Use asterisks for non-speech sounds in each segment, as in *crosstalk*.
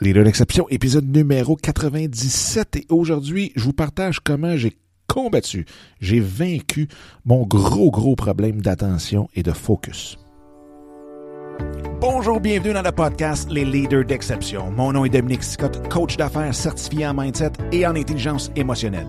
Leader d'exception, épisode numéro 97. Et aujourd'hui, je vous partage comment j'ai combattu, j'ai vaincu mon gros, gros problème d'attention et de focus. Bonjour, bienvenue dans le podcast Les Leaders d'exception. Mon nom est Dominique Scott, coach d'affaires certifié en mindset et en intelligence émotionnelle.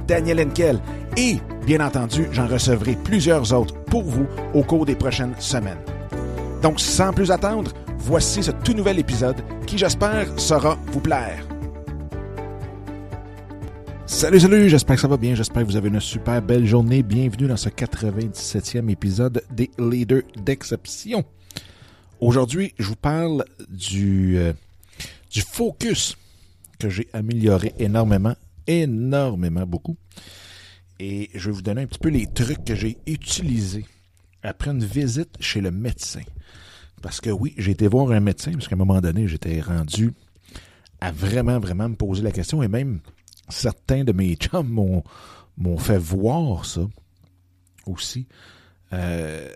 Daniel Henkel et, bien entendu, j'en recevrai plusieurs autres pour vous au cours des prochaines semaines. Donc, sans plus attendre, voici ce tout nouvel épisode qui, j'espère, saura vous plaire. Salut, salut, j'espère que ça va bien, j'espère que vous avez une super belle journée. Bienvenue dans ce 97e épisode des Leaders d'exception. Aujourd'hui, je vous parle du, euh, du focus que j'ai amélioré énormément, énormément beaucoup. Et je vais vous donner un petit peu les trucs que j'ai utilisés après une visite chez le médecin. Parce que oui, j'ai été voir un médecin, parce qu'à un moment donné, j'étais rendu à vraiment, vraiment me poser la question, et même certains de mes chums m'ont, fait voir ça aussi, euh,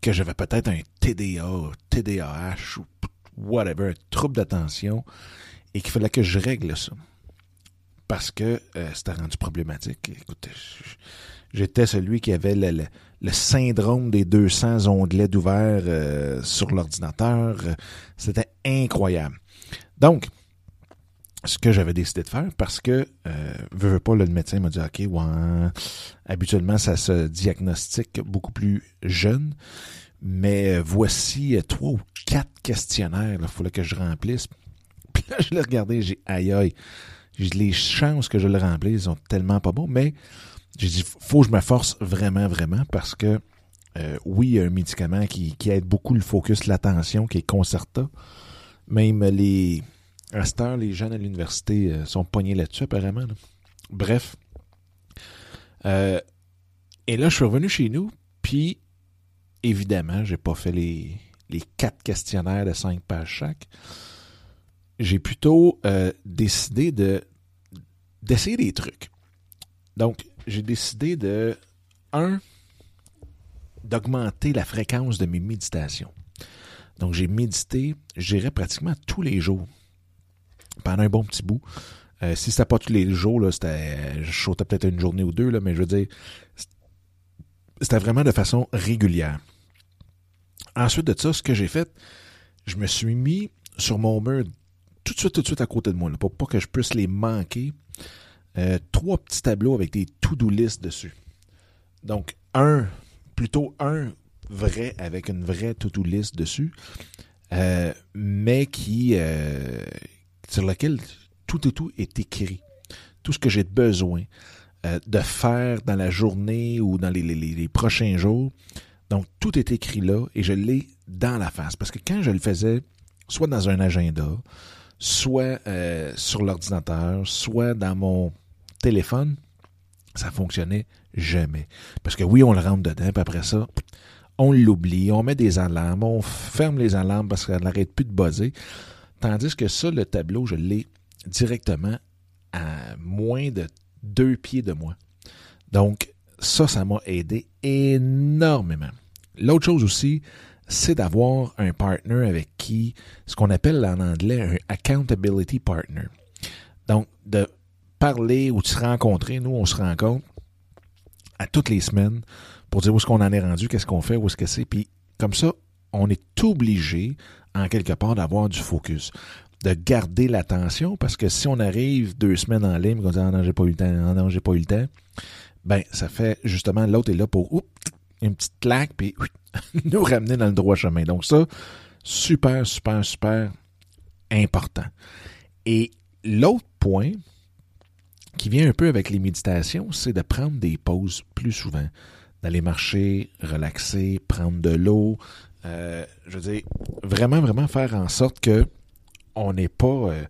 que j'avais peut-être un TDA, TDAH ou whatever, un trouble d'attention, et qu'il fallait que je règle ça. Parce que euh, c'était rendu problématique. Écoutez, j'étais celui qui avait le, le, syndrome des 200 onglets d'ouvert euh, sur l'ordinateur. C'était incroyable. Donc, ce que j'avais décidé de faire parce que, euh, veux, pas, le médecin m'a dit, OK, ouais, habituellement, ça se diagnostique beaucoup plus jeune, mais euh, voici euh, trois ou quatre questionnaires, il fallait que je remplisse. *laughs* Puis là, je l'ai regardé, j'ai, aïe, aïe, les chances que je le remplisse sont tellement pas bons, mais j'ai dit, faut que je me force vraiment, vraiment, parce que, euh, oui, il y a un médicament qui, qui aide beaucoup le focus, l'attention, qui est Concerta. Même les, à les jeunes à l'université euh, sont pognés là-dessus, apparemment. Bref. Euh, et là, je suis revenu chez nous, puis évidemment, j'ai pas fait les, les quatre questionnaires de cinq pages chaque. J'ai plutôt euh, décidé de d'essayer des trucs. Donc, j'ai décidé de, un, d'augmenter la fréquence de mes méditations. Donc, j'ai médité, j'irais pratiquement tous les jours pendant un bon petit bout. Euh, si c'était pas tous les jours, là, c'était, je sautais peut-être une journée ou deux, là, mais je veux dire, c'était vraiment de façon régulière. Ensuite de ça, ce que j'ai fait, je me suis mis sur mon mur tout de suite, tout de suite à côté de moi, pour pas que je puisse les manquer. Euh, trois petits tableaux avec des to-do list dessus. Donc, un, plutôt un vrai avec une vraie to-do list dessus, euh, mais qui, sur lequel tout et tout est écrit. Tout ce que j'ai besoin euh, de faire dans la journée ou dans les, prochains jours. Donc, tout est écrit là et je l'ai dans la face. Parce que quand je le faisais, soit dans un agenda, soit euh, sur l'ordinateur, soit dans mon téléphone, ça fonctionnait jamais. Parce que oui, on le rentre dedans, puis après ça, on l'oublie, on met des alarmes, on ferme les alarmes parce qu'elle n'arrête plus de buzzer. Tandis que ça, le tableau, je l'ai directement à moins de deux pieds de moi. Donc, ça, ça m'a aidé énormément. L'autre chose aussi, c'est d'avoir un partner avec qui, ce qu'on appelle en anglais un accountability partner. Donc, de parler ou de se rencontrer, nous, on se rencontre à toutes les semaines pour dire où est-ce qu'on en est rendu, qu'est-ce qu'on fait, où est-ce que c'est. Puis, comme ça, on est obligé en quelque part d'avoir du focus, de garder l'attention, parce que si on arrive deux semaines en ligne, on dit ah non, j'ai pas eu le temps, ah non, j'ai pas eu le temps, ben ça fait justement l'autre est là pour une petite claque, puis *laughs* nous ramener dans le droit chemin. Donc ça, super, super, super important. Et l'autre point qui vient un peu avec les méditations, c'est de prendre des pauses plus souvent. D'aller marcher, relaxer, prendre de l'eau, euh, je veux dire, vraiment, vraiment faire en sorte que on n'est pas euh,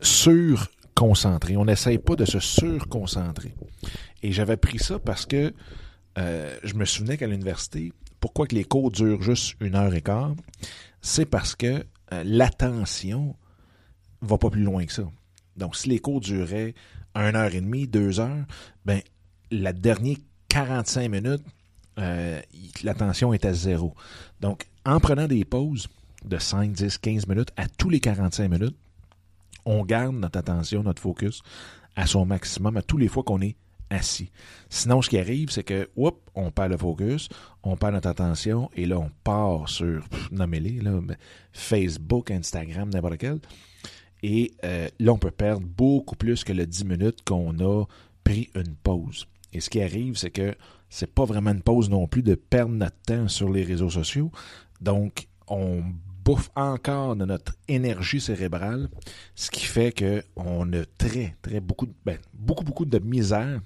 sur-concentré. On n'essaye pas de se sur-concentrer. Et j'avais pris ça parce que euh, je me souvenais qu'à l'université, pourquoi que les cours durent juste une heure et quart? C'est parce que euh, l'attention va pas plus loin que ça. Donc, si les cours duraient une heure et demie, deux heures, ben, la dernière 45 minutes, euh, l'attention est à zéro. Donc, en prenant des pauses de 5, 10, 15 minutes à tous les 45 minutes, on garde notre attention, notre focus à son maximum à tous les fois qu'on est assis. Sinon, ce qui arrive, c'est que, on perd le focus, on perd notre attention, et là, on part sur, nommez-les, Facebook, Instagram, n'importe quel. Et euh, là, on peut perdre beaucoup plus que le 10 minutes qu'on a pris une pause. Et ce qui arrive, c'est que c'est pas vraiment une pause non plus de perdre notre temps sur les réseaux sociaux. Donc, on bouffe encore de notre énergie cérébrale, ce qui fait qu'on a très, très beaucoup, ben, beaucoup, beaucoup de misère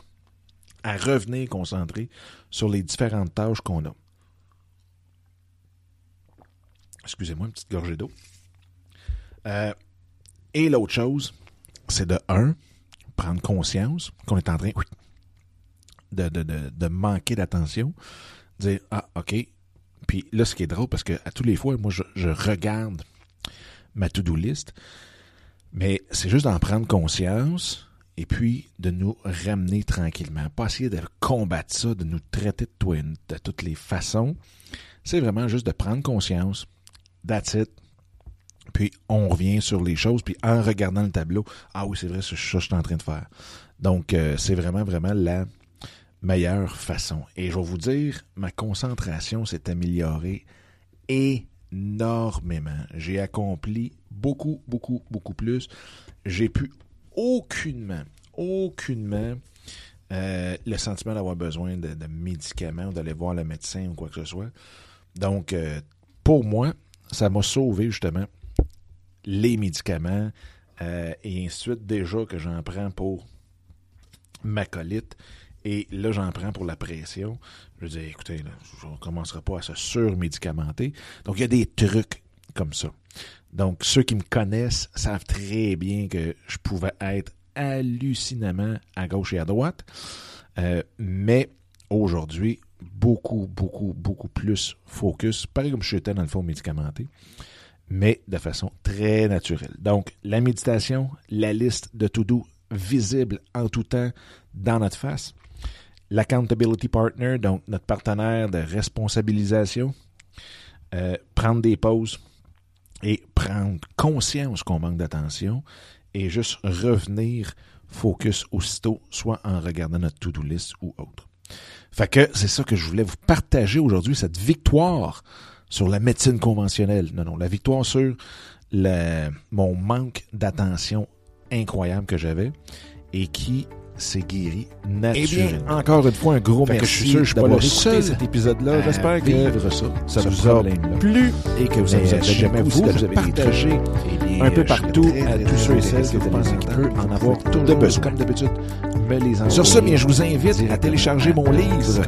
à revenir concentré sur les différentes tâches qu'on a. Excusez-moi, une petite gorgée d'eau. Euh, et l'autre chose, c'est de un, prendre conscience qu'on est en train de, de, de, manquer d'attention. Dire Ah, OK. Puis là, ce qui est drôle, parce que à tous les fois, moi, je, je regarde ma to-do list, mais c'est juste d'en prendre conscience et puis de nous ramener tranquillement. Pas essayer de combattre ça, de nous traiter de, tout, de toutes les façons. C'est vraiment juste de prendre conscience. That's it. Puis on revient sur les choses, puis en regardant le tableau, ah oui, c'est vrai, c'est ça que je suis en train de faire. Donc, euh, c'est vraiment, vraiment la meilleure façon. Et je vais vous dire, ma concentration s'est améliorée énormément. J'ai accompli beaucoup, beaucoup, beaucoup plus. J'ai pu aucunement, aucunement euh, le sentiment d'avoir besoin de, médicaments, d'aller voir le médecin ou quoi que ce soit. Donc, euh, pour moi, ça m'a sauvé justement les médicaments euh, et ainsi de suite. Déjà que j'en prends pour ma colite et là, j'en prends pour la pression. Je dis, écoutez, là, je ne commencerai pas à se surmédicamenter. Donc, il y a des trucs comme ça. Donc, ceux qui me connaissent savent très bien que je pouvais être hallucinamment à gauche et à droite. Euh, mais aujourd'hui, beaucoup, beaucoup, beaucoup plus focus, pareil comme je étais dans le fond médicamenté, mais de façon très naturelle. Donc, la méditation, la liste de to-do visible en tout temps dans notre face. L'accountability partner, donc notre partenaire de responsabilisation. Euh, prendre des pauses, et prendre conscience qu'on manque d'attention et juste revenir focus aussitôt, soit en regardant notre to-do list ou autre. Fait que c'est ça que je voulais vous partager aujourd'hui, cette victoire sur la médecine conventionnelle. Non, non, la victoire sur le, mon manque d'attention incroyable que j'avais et qui c'est guéri naturellement. Eh bien, encore une fois, un gros merci. je suis sûr, je suis pas le seul cet épisode-là. J'espère que ça, ça vous a plu et que vous avez jamais vous, vous avez partagé un peu partout à tous ceux et celles que vous pensez qu'il peut en avoir de besoin. Comme d'habitude, me les Sur ce, bien, je vous invite à télécharger mon livre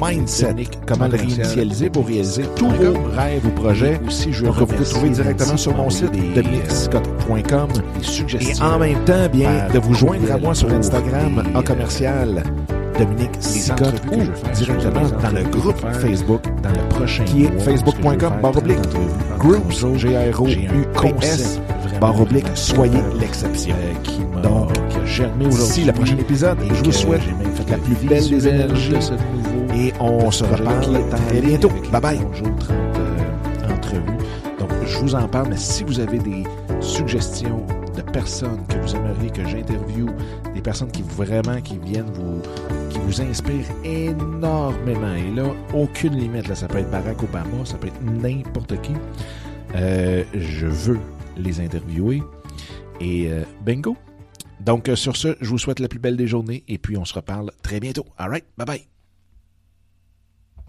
Mindset, comment le réinitialiser pour réaliser tous vos rêves ou projets. Aussi, je Donc, vous pouvez trouver directement sur mon site dominicscott.com et en même temps, bien, de vous joindre à moi sur Instagram en commercial Dominique Scott ou directement dans le groupe Facebook dans le prochain qui est facebook.com barre oblique groups G R O U S barre oblique soyez l'exception. donc germé aujourd'hui le prochain épisode je vous souhaite la plus belle des énergies de ce nouveau et on se reparle très bientôt. Bye bye. Bonjour, 30 euh, entrevues. Donc, je vous en parle, mais si vous avez des suggestions de personnes que vous aimeriez que j'interviewe, des personnes qui vraiment qui viennent vous qui vous inspirent énormément. Et là, aucune limite. Là, ça peut être Barack Obama, ça peut être n'importe qui. Euh, je veux les interviewer. Et euh, bingo. Donc, sur ce, je vous souhaite la plus belle des journées et puis on se reparle très bientôt. All right, bye bye.